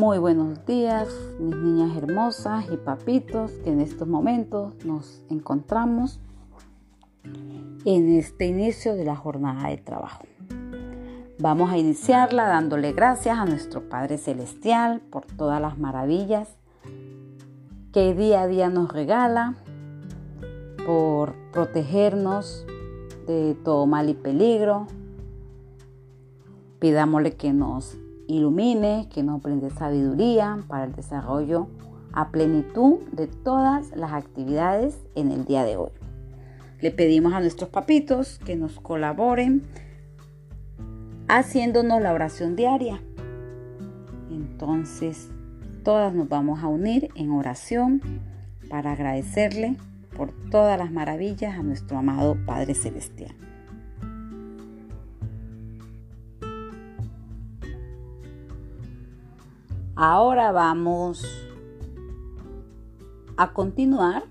Muy buenos días, mis niñas hermosas y papitos, que en estos momentos nos encontramos en este inicio de la jornada de trabajo. Vamos a iniciarla dándole gracias a nuestro Padre Celestial por todas las maravillas que día a día nos regala, por protegernos de todo mal y peligro. Pidámosle que nos ilumine, que nos brinde sabiduría para el desarrollo a plenitud de todas las actividades en el día de hoy. Le pedimos a nuestros papitos que nos colaboren haciéndonos la oración diaria. Entonces, todas nos vamos a unir en oración para agradecerle por todas las maravillas a nuestro amado Padre Celestial. Ahora vamos a continuar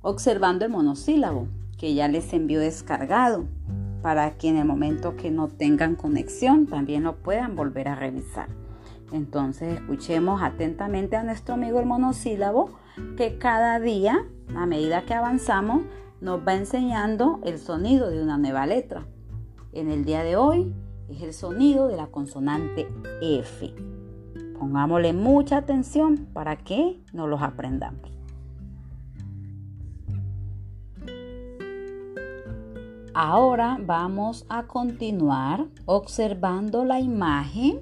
observando el monosílabo que ya les envió descargado para que en el momento que no tengan conexión también lo puedan volver a revisar. Entonces escuchemos atentamente a nuestro amigo el monosílabo que cada día, a medida que avanzamos, nos va enseñando el sonido de una nueva letra. En el día de hoy es el sonido de la consonante F. Pongámosle mucha atención para que nos los aprendamos. Ahora vamos a continuar observando la imagen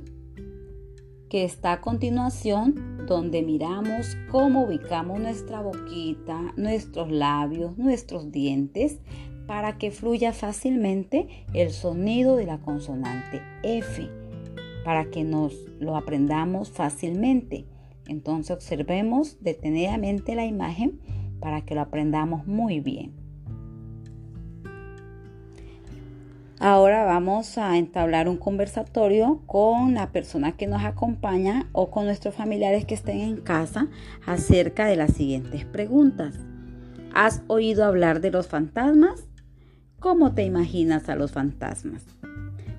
que está a continuación donde miramos cómo ubicamos nuestra boquita, nuestros labios, nuestros dientes para que fluya fácilmente el sonido de la consonante F, para que nos lo aprendamos fácilmente. Entonces observemos detenidamente la imagen para que lo aprendamos muy bien. Ahora vamos a entablar un conversatorio con la persona que nos acompaña o con nuestros familiares que estén en casa acerca de las siguientes preguntas. ¿Has oído hablar de los fantasmas? ¿Cómo te imaginas a los fantasmas?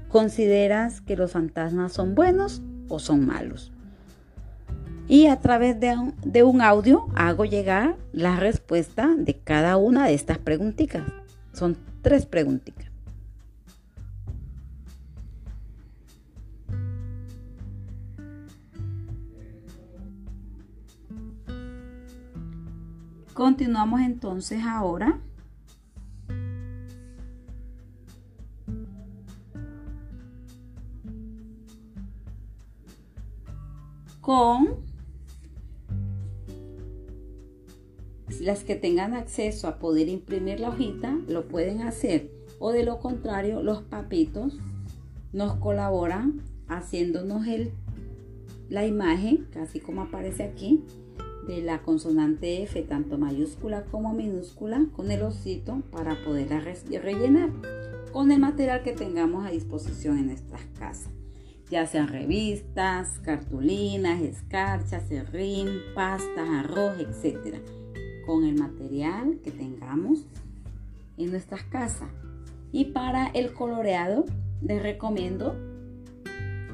¿Consideras que los fantasmas son buenos o son malos? Y a través de un, audio hago llegar la respuesta de cada una de estas preguntitas. Son tres preguntitas. Continuamos entonces ahora. Con las que tengan acceso a poder imprimir la hojita, lo pueden hacer. O de lo contrario, los papitos nos colaboran haciéndonos el, la imagen, casi como aparece aquí, de la consonante F, tanto mayúscula como minúscula, con el osito para poderla rellenar con el material que tengamos a disposición en nuestras casas, ya sean revistas, cartulinas, escarchas, serrín, pastas, arroz, etc. Con el material que tengamos en nuestras casas. Y para el coloreado les recomiendo,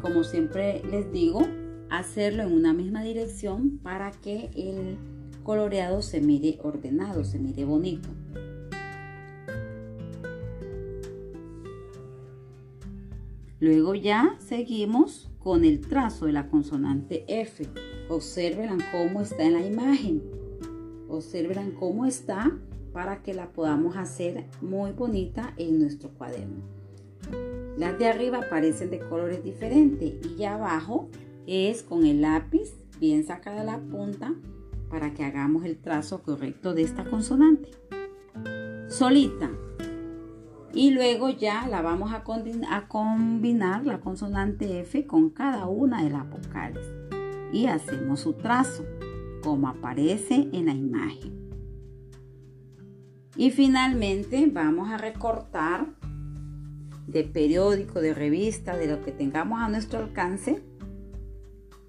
como siempre les digo, hacerlo en una misma dirección para que el coloreado se mire ordenado, se mire bonito. Luego ya seguimos con el trazo de la consonante F. Observen cómo está en la imagen. Observen cómo está para que la podamos hacer muy bonita en nuestro cuaderno. Las de arriba aparecen de colores diferentes y abajo es con el lápiz bien sacada la punta para que hagamos el trazo correcto de esta consonante. Solita. Y luego ya la vamos a, combinar la consonante F con cada una de las vocales. Y hacemos su trazo como aparece en la imagen. Y finalmente vamos a recortar de periódico, de revista, de lo que tengamos a nuestro alcance,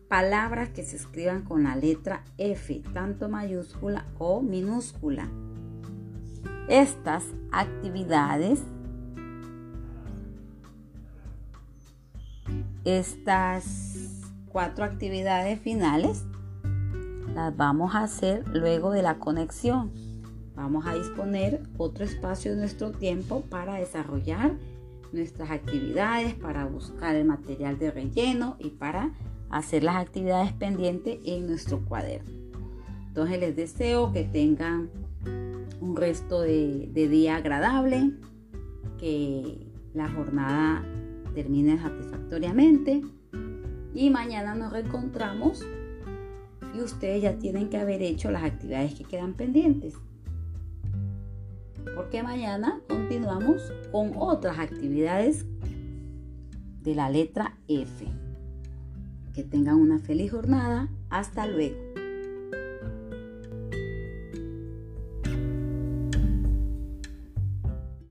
palabras que se escriban con la letra F, tanto mayúscula o minúscula. Estas actividades, estas cuatro actividades finales las vamos a hacer luego de la conexión. Vamos a disponer otro espacio de nuestro tiempo para desarrollar nuestras actividades, para buscar el material de relleno y para hacer las actividades pendientes en nuestro cuaderno. Entonces les deseo que tengan un resto de, día agradable, que la jornada termine satisfactoriamente y mañana nos reencontramos y ustedes ya tienen que haber hecho las actividades que quedan pendientes. Porque mañana continuamos con otras actividades de la letra F. Que tengan una feliz jornada. Hasta luego.